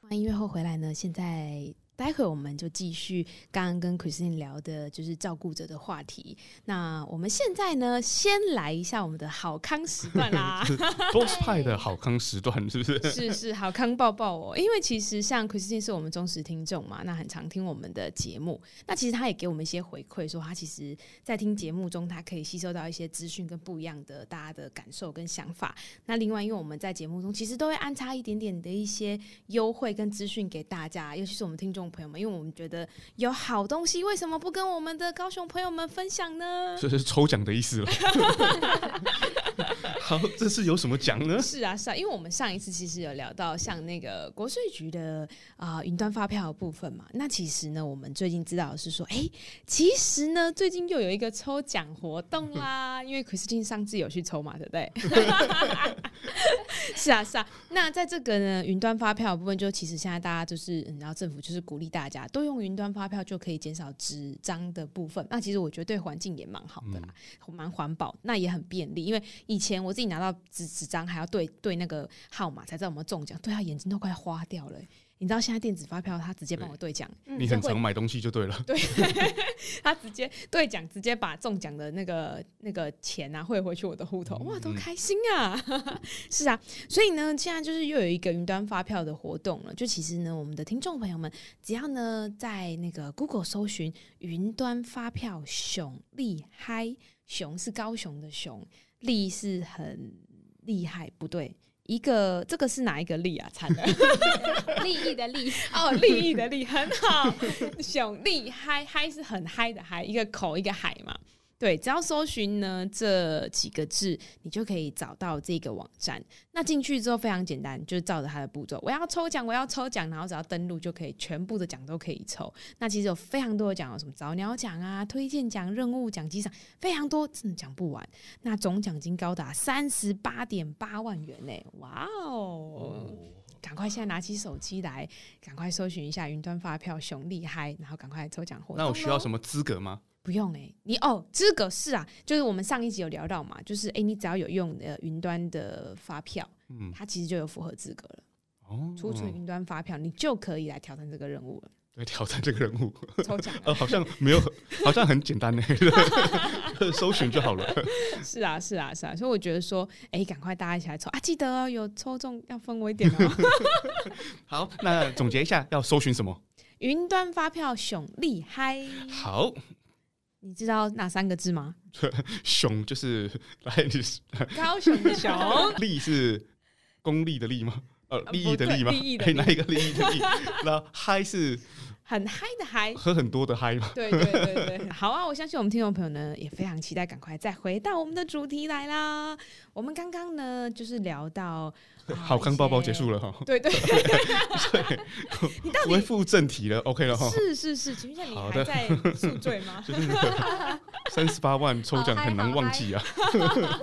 欢迎音乐后回来呢，现在。待会我们就继续刚刚跟 Christine 聊的，就是照顾者的话题。那我们现在呢，先来一下我们的好康时段啦。Boss 派的好康时段是不是？是是好康抱抱哦。因为其实像 Christine 是我们忠实听众嘛，那很常听我们的节目。那其实他也给我们一些回馈，说他其实在听节目中，他可以吸收到一些资讯跟不一样的大家的感受跟想法。那另外，因为我们在节目中其实都会安插一点点的一些优惠跟资讯给大家，尤其是我们听众。朋友们，因为我们觉得有好东西，为什么不跟我们的高雄朋友们分享呢？这是抽奖的意思了。[laughs] 好，这是有什么奖呢？是啊，是啊，因为我们上一次其实有聊到像那个国税局的啊呃、云端发票的部分嘛。那其实呢，我们最近知道的是说，哎、欸，其实呢，最近又有一个抽奖活动啦。因为 Christine 上次有去抽嘛，对不对？是啊，是啊。那在这个呢，云端发票的部分，就其实现在大家就是，然后政府就是鼓励大家都用云端发票，就可以减少纸张的部分。那其实我觉得对环境也蛮好的啦，蛮、嗯、环保，那也很便利。因为以前我自己拿到纸纸张，还要对对那个号码才知道有没有中奖，对啊眼睛都快花掉了、欸。你知道现在电子发票，他直接帮我兑奖。你很常买东西就对了。对，[laughs] 他直接兑奖，直接把中奖的那个那个钱啊汇回去我的户头，哇，多开心啊！[laughs] 是啊，所以呢，现在就是又有一个云端发票的活动了。就其实呢，我们的听众朋友们，只要呢在那个 Google 搜寻“云端发票熊厉害”，熊是高雄的熊，厉是很厉害，不对。一个这个是哪一个利啊？惨了，[laughs] 利益的利 [laughs] 哦，利益的利很好，[laughs] 熊利嗨嗨是很嗨的嗨，一个口一个海嘛。对，只要搜寻呢这几个字，你就可以找到这个网站。那进去之后非常简单，就是照着它的步骤，我要抽奖，我要抽奖，然后只要登录就可以，全部的奖都可以抽。那其实有非常多的奖，有什么早鸟奖啊、推荐奖、任务奖、机赏，非常多，真的讲不完。那总奖金高达三十八点八万元呢！哇哦！赶快现在拿起手机来，赶快搜寻一下云端发票熊厉害，然后赶快抽奖活动。那我需要什么资格吗？不用哎、欸，你哦，资格是啊，就是我们上一集有聊到嘛，就是哎、欸，你只要有用的云端的发票，嗯，它其实就有符合资格了。哦，储存云端发票，你就可以来挑战这个任务了。对，挑战这个任务，抽奖，[laughs] 呃，好像没有，好像很简单呢、欸，[laughs] 搜寻就好了。是啊，是啊，是啊，所以我觉得说，哎、欸，赶快大家一起来抽啊！记得哦，有抽中要分我一点哦。[laughs] 好，那总结一下，要搜寻什么？云端发票熊厉害。好。你知道哪三个字吗？[laughs] 熊就是 [laughs] 来，高雄的熊。[laughs] 利是功利的利吗？呃，利益的利吗？哎，哪一个利益的利？然后嗨是很嗨的嗨，喝很多的嗨嘛。对对对对，好啊！我相信我们听众朋友呢也非常期待，赶快再回到我们的主题来啦。我们刚刚呢就是聊到、啊、好康包包结束了哈。对对，[laughs] 对，你到底恢复正题了？OK 了哈。是是是，请问一下你还在宿醉吗？[laughs] 三十八万抽奖很难忘记啊。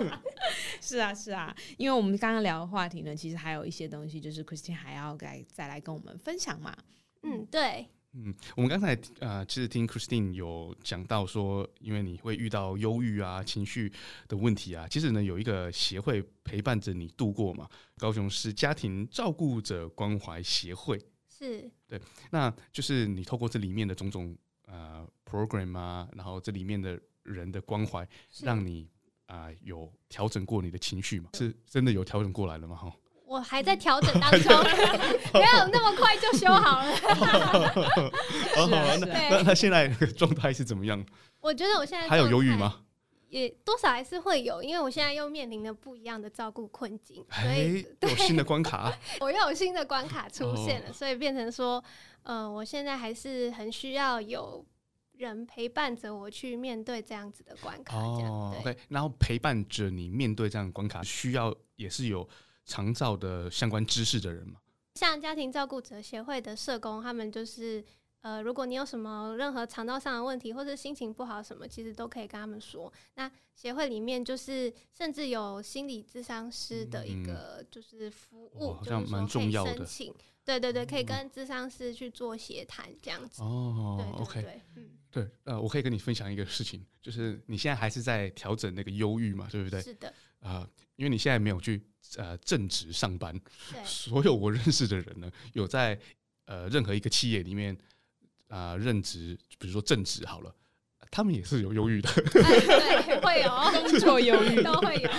[laughs] 是啊是啊，因为我们刚刚聊的话题呢，其实还有一些东西，就是 Christine 还要再再来跟我们分享嘛。嗯，对。嗯，我们刚才呃，其实听 Christine 有讲到说，因为你会遇到忧郁啊、情绪的问题啊，其实呢，有一个协会陪伴着你度过嘛。高雄市家庭照顾者关怀协会是对，那就是你透过这里面的种种呃 program 啊，然后这里面的人的关怀，让你啊、呃、有调整过你的情绪嘛？是真的有调整过来了吗？哈。我还在调整当中，[laughs] 没有那么快就修好了。[laughs] 好那 [laughs] 那现在状态是怎么样？我觉得我现在还有犹豫吗？也多少还是会有，因为我现在又面临了不一样的照顾困境，所以有新的关卡。我又有新的关卡出现了，所以变成说，呃，我现在还是很需要有人陪伴着我去面对这样子的关卡。哦，OK，然后陪伴着你面对这样的关卡，需要也是有。长照的相关知识的人嘛，像家庭照顾者协会的社工，他们就是呃，如果你有什么任何肠道上的问题，或者心情不好什么，其实都可以跟他们说。那协会里面就是甚至有心理咨商师的一个就是服务，好像蛮重要的。对对对，可以跟咨商师去做协谈这样子。哦对对对，OK，嗯，对，呃，我可以跟你分享一个事情，就是你现在还是在调整那个忧郁嘛，对不对？是的。啊、呃，因为你现在没有去呃正职上班，所有我认识的人呢，有在呃任何一个企业里面啊、呃、任职，比如说正职好了。他们也是有忧郁的，对，会有工作忧郁都会有。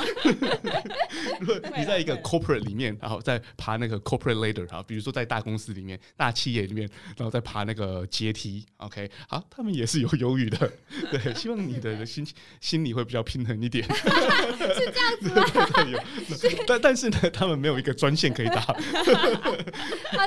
[laughs] 如果你在一个 corporate 里面，然后在爬那个 corporate ladder 啊，比如说在大公司里面、大企业里面，然后再爬那个阶梯，OK，好，他们也是有忧郁的。[laughs] 对，希望你的心心里会比较平衡一点。是这样子吗？有，但但是呢，他们没有一个专线可以打。[laughs] 好，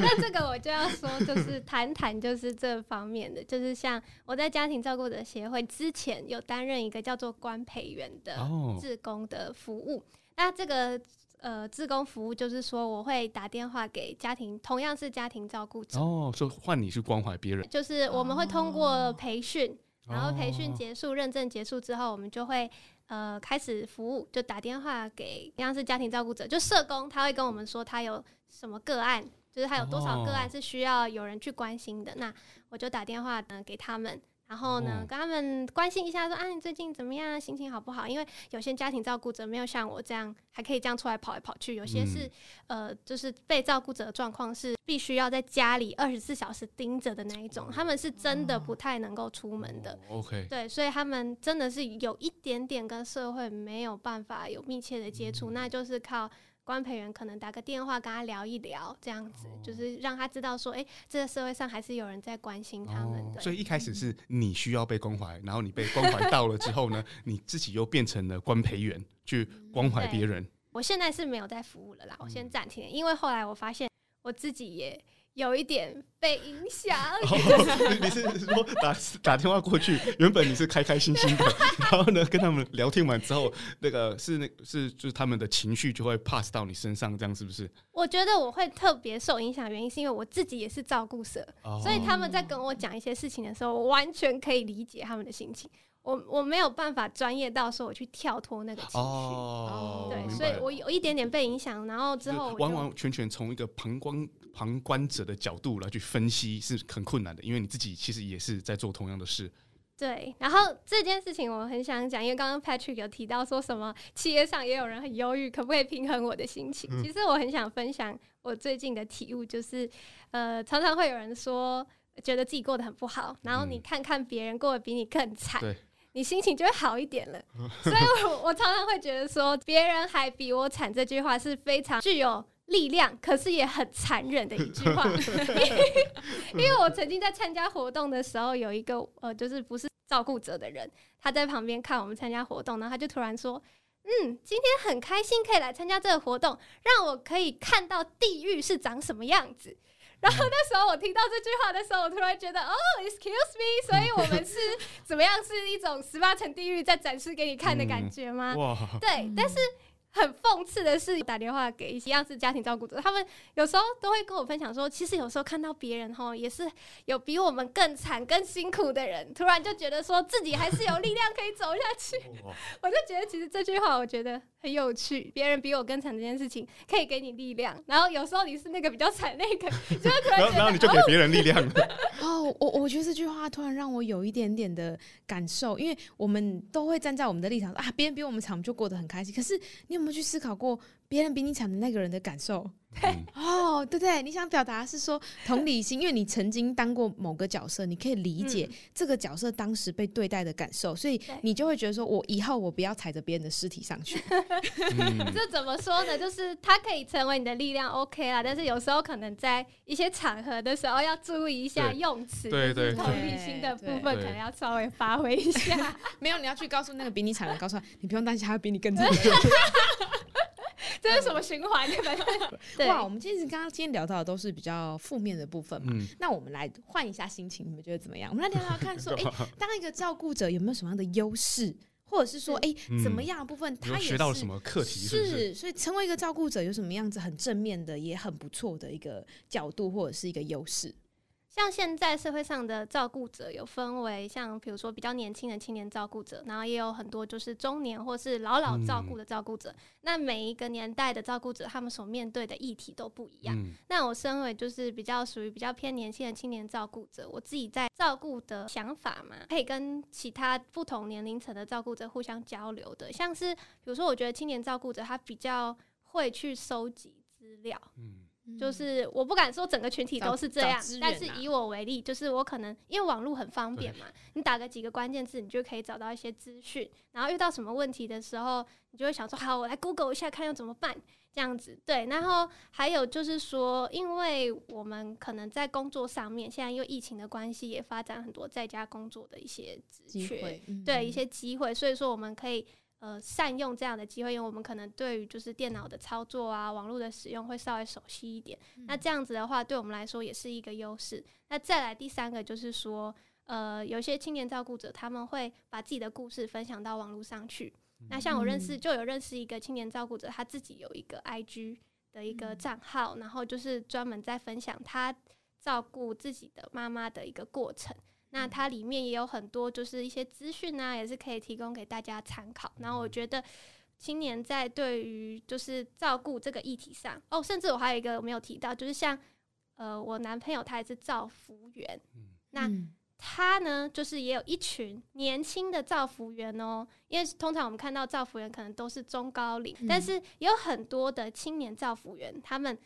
那这个我就要说，就是谈谈就是这方面的，就是像我在家庭照顾者协会。会之前有担任一个叫做官培员的志工的服务，哦、那这个呃志工服务就是说，我会打电话给家庭，同样是家庭照顾者哦，说换你去关怀别人，就是我们会通过培训，哦、然后培训结束、认证结束之后，我们就会呃开始服务，就打电话给同样是家庭照顾者，就社工，他会跟我们说他有什么个案，就是他有多少个案是需要有人去关心的，哦、那我就打电话呢给他们。然后呢，跟他们关心一下，说啊，你最近怎么样？心情好不好？因为有些家庭照顾者没有像我这样，还可以这样出来跑来跑去。有些是，呃，就是被照顾者的状况是必须要在家里二十四小时盯着的那一种，他们是真的不太能够出门的。OK，对，所以他们真的是有一点点跟社会没有办法有密切的接触，那就是靠。关陪员可能打个电话跟他聊一聊，这样子、哦、就是让他知道说，哎、欸，这个社会上还是有人在关心他们的。所以一开始是你需要被关怀，然后你被关怀到了之后呢，[laughs] 你自己又变成了官培员去关怀别人。我现在是没有在服务了啦，我先暂停，因为后来我发现我自己也。有一点被影响。哦，你是说打打电话过去，原本你是开开心心的，然后呢，跟他们聊天完之后，那个是那是就是他们的情绪就会 pass 到你身上，这样是不是？我觉得我会特别受影响，原因是因为我自己也是照顾者，哦，所以他们在跟我讲一些事情的时候，我完全可以理解他们的心情。我我没有办法专业到说我去跳脱那个情绪，哦，对，所以我有一点点被影响，然后之后完完全全从一个旁观旁观者的角度来去分析是很困难的，因为你自己其实也是在做同样的事。对，然后这件事情我很想讲，因为刚刚 Patrick 有提到说什么企业上也有人很忧郁，可不可以平衡我的心情？嗯、其实我很想分享我最近的体悟，就是呃，常常会有人说觉得自己过得很不好，然后你看看别人过得比你更惨。对。你心情就会好一点了，[laughs] 所以我我常常会觉得说，别人还比我惨这句话是非常具有力量，可是也很残忍的一句话。[laughs] [laughs] 因为我曾经在参加活动的时候，有一个呃，就是不是照顾者的人，他在旁边看我们参加活动，然后他就突然说：“嗯，今天很开心可以来参加这个活动，让我可以看到地狱是长什么样子。[laughs] ”然后那时候我听到这句话的时候，我突然觉得，哦，excuse me，所以我们是怎么样？是一种十八层地狱在展示给你看的感觉吗？哇，对，但是。很讽刺的是，打电话给一样是家庭照顾者，他们有时候都会跟我分享说，其实有时候看到别人哈，也是有比我们更惨、更辛苦的人，突然就觉得说自己还是有力量可以走下去。[laughs] 我就觉得其实这句话我觉得很有趣，别人比我更惨这件事情可以给你力量，然后有时候你是那个比较惨那个，就会突然觉得然后你就给别人力量了。[laughs] 哦，我我觉得这句话突然让我有一点点的感受，因为我们都会站在我们的立场说啊，别人比我们惨，我们就过得很开心。可是你有没有去思考过别人比你惨的那个人的感受？对 [laughs] 哦，对对，你想表达是说同理心，因为你曾经当过某个角色，你可以理解这个角色当时被对待的感受，所以你就会觉得说，我以后我不要踩着别人的尸体上去。[laughs] 这怎么说呢？就是他可以成为你的力量，OK 啦。但是有时候可能在一些场合的时候要注意一下用词，对对，同理心的部分可能要稍微发挥一下。[laughs] 没有，你要去告诉那个比你惨的，告诉他你不用担心，他会比你更惨。[laughs] 这是什么循环？对哇，我们其实刚刚今天聊到的都是比较负面的部分嘛。嗯、那我们来换一下心情，你们觉得怎么样？我们来聊聊看，说，哎、欸，当一个照顾者有没有什么样的优势，或者是说，哎、欸，怎么样的部分他也学到了什么课题是？是，所以成为一个照顾者有什么样子很正面的，也很不错的一个角度，或者是一个优势。像现在社会上的照顾者有分为像比如说比较年轻的青年照顾者，然后也有很多就是中年或是老老照顾的照顾者。嗯、那每一个年代的照顾者，他们所面对的议题都不一样。嗯、那我身为就是比较属于比较偏年轻的青年照顾者，我自己在照顾的想法嘛，可以跟其他不同年龄层的照顾者互相交流的。像是比如说，我觉得青年照顾者他比较会去收集资料。嗯就是我不敢说整个群体都是这样，啊、但是以我为例，就是我可能因为网络很方便嘛，你打个几个关键字，你就可以找到一些资讯。然后遇到什么问题的时候，你就会想说，好，我来 Google 一下，看要怎么办，这样子。对，然后还有就是说，因为我们可能在工作上面，现在因为疫情的关系，也发展很多在家工作的一些职缺，嗯、对一些机会，所以说我们可以。呃，善用这样的机会，因为我们可能对于就是电脑的操作啊、网络的使用会稍微熟悉一点。嗯、那这样子的话，对我们来说也是一个优势。那再来第三个就是说，呃，有些青年照顾者他们会把自己的故事分享到网络上去。嗯、那像我认识就有认识一个青年照顾者，他自己有一个 IG 的一个账号，嗯、然后就是专门在分享他照顾自己的妈妈的一个过程。那它里面也有很多，就是一些资讯啊，也是可以提供给大家参考。然后我觉得青年在对于就是照顾这个议题上，哦，甚至我还有一个没有提到，就是像呃，我男朋友他也是造福员，那他呢，就是也有一群年轻的造福员哦，因为通常我们看到造福员可能都是中高龄，但是也有很多的青年造福员，他们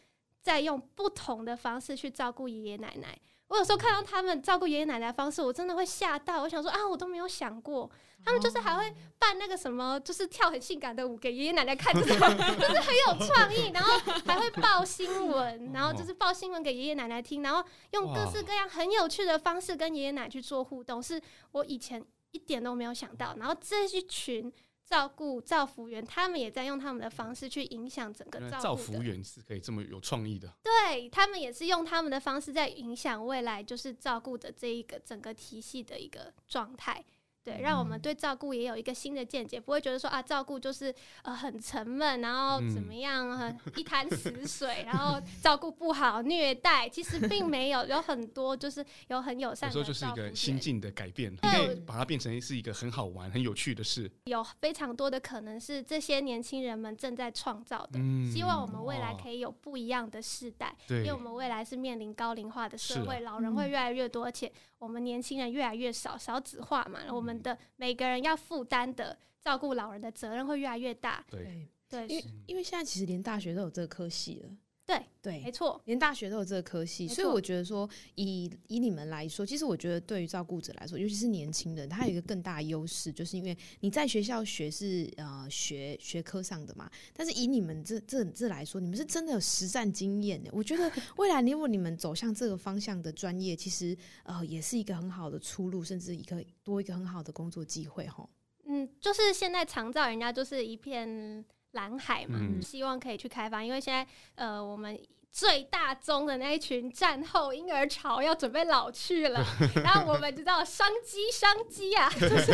在用不同的方式去照顾爷爷奶奶。我有时候看到他们照顾爷爷奶奶的方式，我真的会吓到。我想说啊，我都没有想过，他们就是还会办那个什么，就是跳很性感的舞给爷爷奶奶看，就是 [laughs] 就是很有创意。然后还会报新闻，然后就是报新闻给爷爷奶奶听，然后用各式各样很有趣的方式跟爷爷奶奶去做互动，是我以前一点都没有想到。然后这一群。照顾造福员，他们也在用他们的方式去影响整个照顾。照服员是可以这么有创意的，对，他们也是用他们的方式在影响未来，就是照顾的这一个整个体系的一个状态。对，让我们对照顾也有一个新的见解，不会觉得说啊，照顾就是呃很沉闷，然后怎么样，很一潭死水，然后照顾不好、虐待，其实并没有，有很多就是有很友善的。有时候就是一个心境的改变，对，可以把它变成是一个很好玩、很有趣的事。有非常多的可能是这些年轻人们正在创造的，希望我们未来可以有不一样的世代，因为我们未来是面临高龄化的社会，老人会越来越多，而且我们年轻人越来越少，少子化嘛，我们。的每个人要负担的照顾老人的责任会越来越大。对对，因为因为现在其实连大学都有这个科系了。对对，没错，连大学都有这个科系，所以我觉得说，以以你们来说，其实我觉得对于照顾者来说，尤其是年轻人，他有一个更大的优势，就是因为你在学校学是呃学学科上的嘛，但是以你们这这这来说，你们是真的有实战经验的。我觉得未来如果你们走向这个方向的专业，其实呃也是一个很好的出路，甚至一个多一个很好的工作机会哈。嗯，就是现在常照人家就是一片蓝海嘛，嗯、希望可以去开发。因为现在，呃，我们最大宗的那一群战后婴儿潮要准备老去了，[laughs] 然后我们知道商机商机啊，[laughs] 就是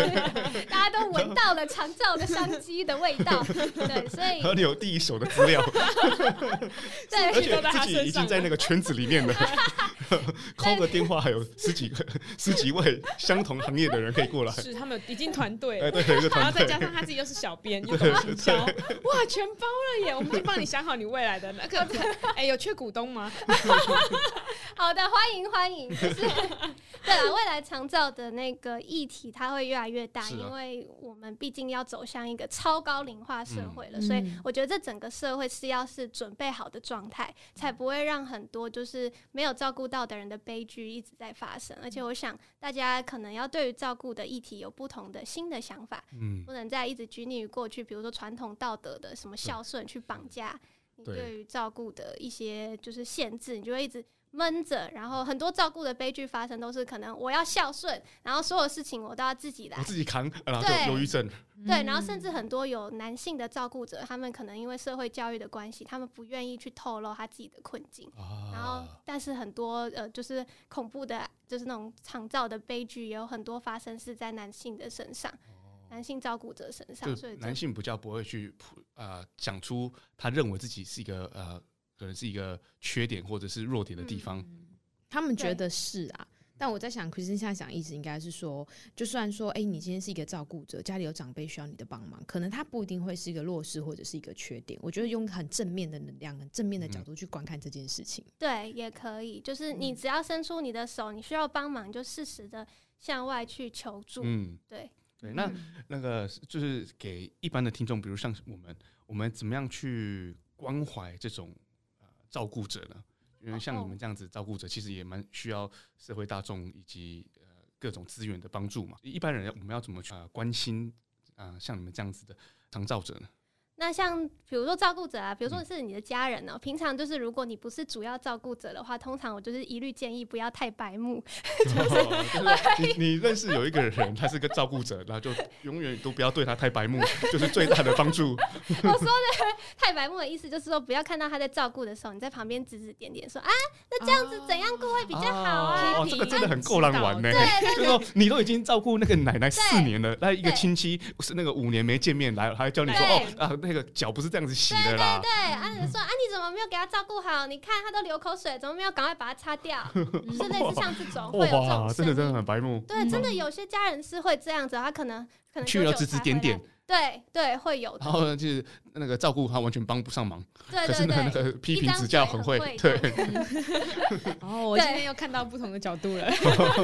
大家都闻到了长照的商机的味道，[laughs] 对，所以和你有第一手的资料，对，而且自己已经在那个圈子里面了 [laughs] call 个电话还有十几个十几位相同行业的人可以过来，是他们已经团队，哎对，然后再加上他自己又是小编又懂营销，哇，全包了耶！我们就帮你想好你未来的那个，[laughs] 哎，有缺股东吗？[laughs] 好的，欢迎欢迎。就是对了，未来长照的那个议题，它会越来越大，啊、因为我们毕竟要走向一个超高龄化社会了，嗯、所以我觉得这整个社会是要是准备好的状态，嗯、才不会让很多就是没有照顾到的人的悲剧一直在发生。而且我想大家可能要对于照顾的议题有不同的新的想法，嗯，不能再一直拘泥于过去，比如说传统道德的什么孝顺去绑架你。对于照顾的一些就是限制，你就会一直闷着，然后很多照顾的悲剧发生都是可能我要孝顺，然后所有事情我都要自己来，我自己扛，然后就忧郁症。对，然后甚至很多有男性的照顾者，他们可能因为社会教育的关系，他们不愿意去透露他自己的困境。啊、然后，但是很多呃，就是恐怖的，就是那种长照的悲剧，也有很多发生是在男性的身上。男性照顾者身上，所以男性比较不会去呃讲出他认为自己是一个呃可能是一个缺点或者是弱点的地方。嗯、他们觉得是啊，但我在想，Christine 现在想意思应该是说，就算说，哎、欸，你今天是一个照顾者，家里有长辈需要你的帮忙，可能他不一定会是一个弱势或者是一个缺点。我觉得用很正面的能量、很正面的角度去观看这件事情，嗯、对，也可以。就是你只要伸出你的手，你需要帮忙，就适时的向外去求助。嗯，对。对，那那个就是给一般的听众，比如像我们，我们怎么样去关怀这种呃照顾者呢？因为像你们这样子照顾者，其实也蛮需要社会大众以及呃各种资源的帮助嘛。一般人我们要怎么去关心啊、呃？像你们这样子的长照者呢？那像比如说照顾者啊，比如说是你的家人呢、喔，嗯、平常就是如果你不是主要照顾者的话，通常我就是一律建议不要太白目。[laughs] 就是你你认识有一个人，他是个照顾者，然后就永远都不要对他太白目，就是最大的帮助。[laughs] 我说的太白目的意思就是说，不要看到他在照顾的时候，你在旁边指指点点说啊，那这样子怎样过会比较好啊？哦，这个真的很够难玩呢。[laughs] 对，就是说你都已经照顾那个奶奶四年了，那一个亲戚是那个五年没见面来了，还教你说哦啊。那个脚不是这样子洗的啦。对对对，啊，你说啊，你怎么没有给他照顾好？你看他都流口水，怎么没有赶快把他擦掉？[laughs] 是类似像这种，会有这种，真的真的很白目。对，真的有些家人是会这样子，他可能可能去了指指点点。对对，会有的。然后呢就是那个照顾他完全帮不上忙，对可是那个批评指教很会，对。[laughs] 哦，我今天又看到不同的角度了。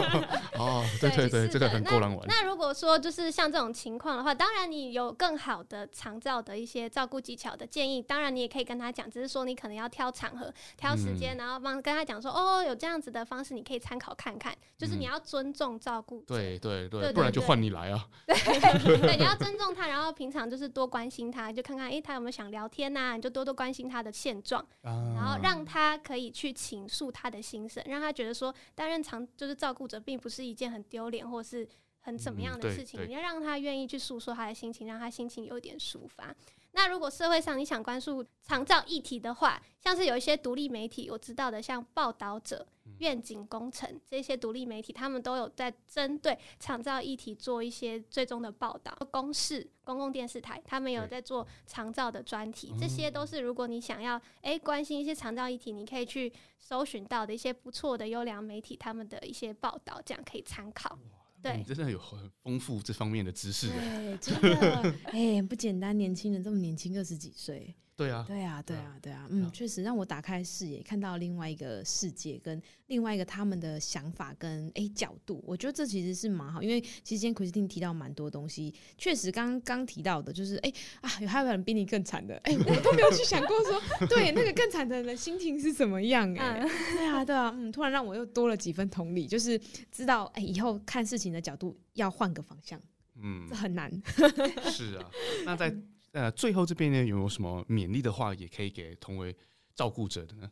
[laughs] 哦，对对对，这个很够难玩。那如果说就是像这种情况的话，当然你有更好的长照的一些照顾技巧的建议，当然你也可以跟他讲，只是说你可能要挑场合、挑时间，然后帮跟他讲说，哦，有这样子的方式，你可以参考看看。就是你要尊重照顾。对对对，不然就换你来啊。[laughs] 对，你要尊重他。然后平常就是多关心他，就看看诶，他有没有想聊天呐、啊？你就多多关心他的现状，啊、然后让他可以去倾诉他的心声，让他觉得说担任长就是照顾者并不是一件很丢脸或是很怎么样的事情。嗯、你要让他愿意去诉说他的心情，让他心情有点抒发。那如果社会上你想关注长照议题的话，像是有一些独立媒体，我知道的，像报道者、愿景工程这些独立媒体，他们都有在针对长照议题做一些最终的报道。公视公共电视台，他们有在做长照的专题，这些都是如果你想要诶、欸、关心一些长照议题，你可以去搜寻到的一些不错的优良媒体，他们的一些报道，这样可以参考。对，你真的有很丰富这方面的知识，对，真的，[laughs] 哎，不简单，年轻人这么年轻，二十几岁。对啊，对啊，对啊，对啊，嗯，确实让我打开视野，看到另外一个世界，跟另外一个他们的想法跟哎角度，我觉得这其实是蛮好，因为其实今天 Christine 提到蛮多东西，确实刚刚提到的，就是哎啊，有还有人比你更惨的，哎，我都没有去想过说，对，那个更惨的人的心情是怎么样，哎，[laughs] 对啊，对啊，嗯，突然让我又多了几分同理，就是知道哎，以后看事情的角度要换个方向，嗯，这很难，是啊，那在。呃，最后这边呢，有没有什么勉励的话，也可以给同为照顾者的呢？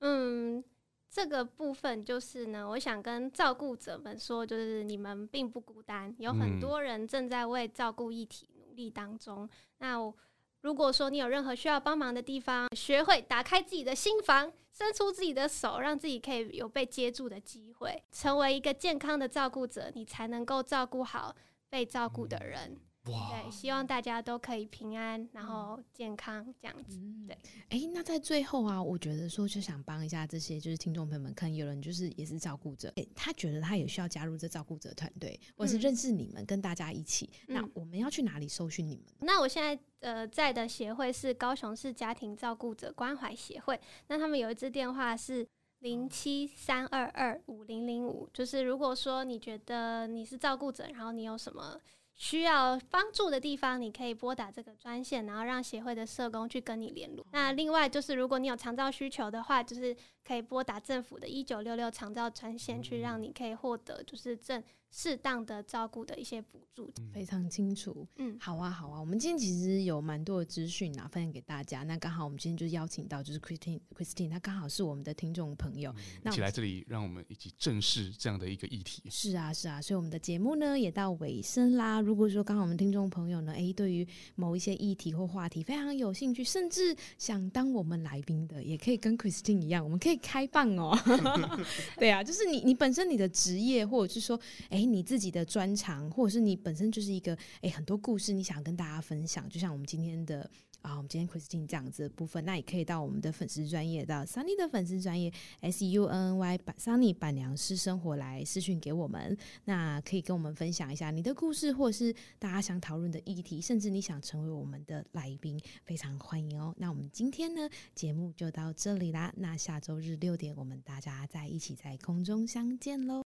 嗯，这个部分就是呢，我想跟照顾者们说，就是你们并不孤单，有很多人正在为照顾议题努力当中。嗯、那如果说你有任何需要帮忙的地方，学会打开自己的心房，伸出自己的手，让自己可以有被接住的机会，成为一个健康的照顾者，你才能够照顾好被照顾的人。对，希望大家都可以平安，然后健康这样子。对，哎、欸，那在最后啊，我觉得说就想帮一下这些就是听众朋友们，可能有人就是也是照顾者，哎、欸，他觉得他也需要加入这照顾者团队，或是认识你们，跟大家一起。嗯、那我们要去哪里搜寻你们？那我现在呃在的协会是高雄市家庭照顾者关怀协会，那他们有一支电话是零七三二二五零零五，就是如果说你觉得你是照顾者，然后你有什么。需要帮助的地方，你可以拨打这个专线，然后让协会的社工去跟你联络。那另外就是，如果你有长照需求的话，就是可以拨打政府的一九六六长照专线，去让你可以获得就是正。适当的照顾的一些补助，非常清楚。嗯，好啊，好啊。我们今天其实有蛮多的资讯啊，分享给大家。那刚好我们今天就邀请到就是 Christine，Christine，她刚好是我们的听众朋友，嗯、一起来这里，让我们一起正视这样的一个议题。是啊，是啊。所以我们的节目呢也到尾声啦。如果说刚好我们听众朋友呢，哎、欸，对于某一些议题或话题非常有兴趣，甚至想当我们来宾的，也可以跟 Christine 一样，我们可以开放哦。[laughs] 对啊，就是你，你本身你的职业，或者是说，哎、欸。你自己的专长，或者是你本身就是一个诶、欸，很多故事你想跟大家分享，就像我们今天的啊，我们今天 Christine 这样子的部分，那也可以到我们的粉丝专业，到 Sunny 的粉丝专业 S U N N Y Sunny 板娘私生活来私讯给我们，那可以跟我们分享一下你的故事，或是大家想讨论的议题，甚至你想成为我们的来宾，非常欢迎哦。那我们今天呢，节目就到这里啦，那下周日六点我们大家再一起在空中相见喽。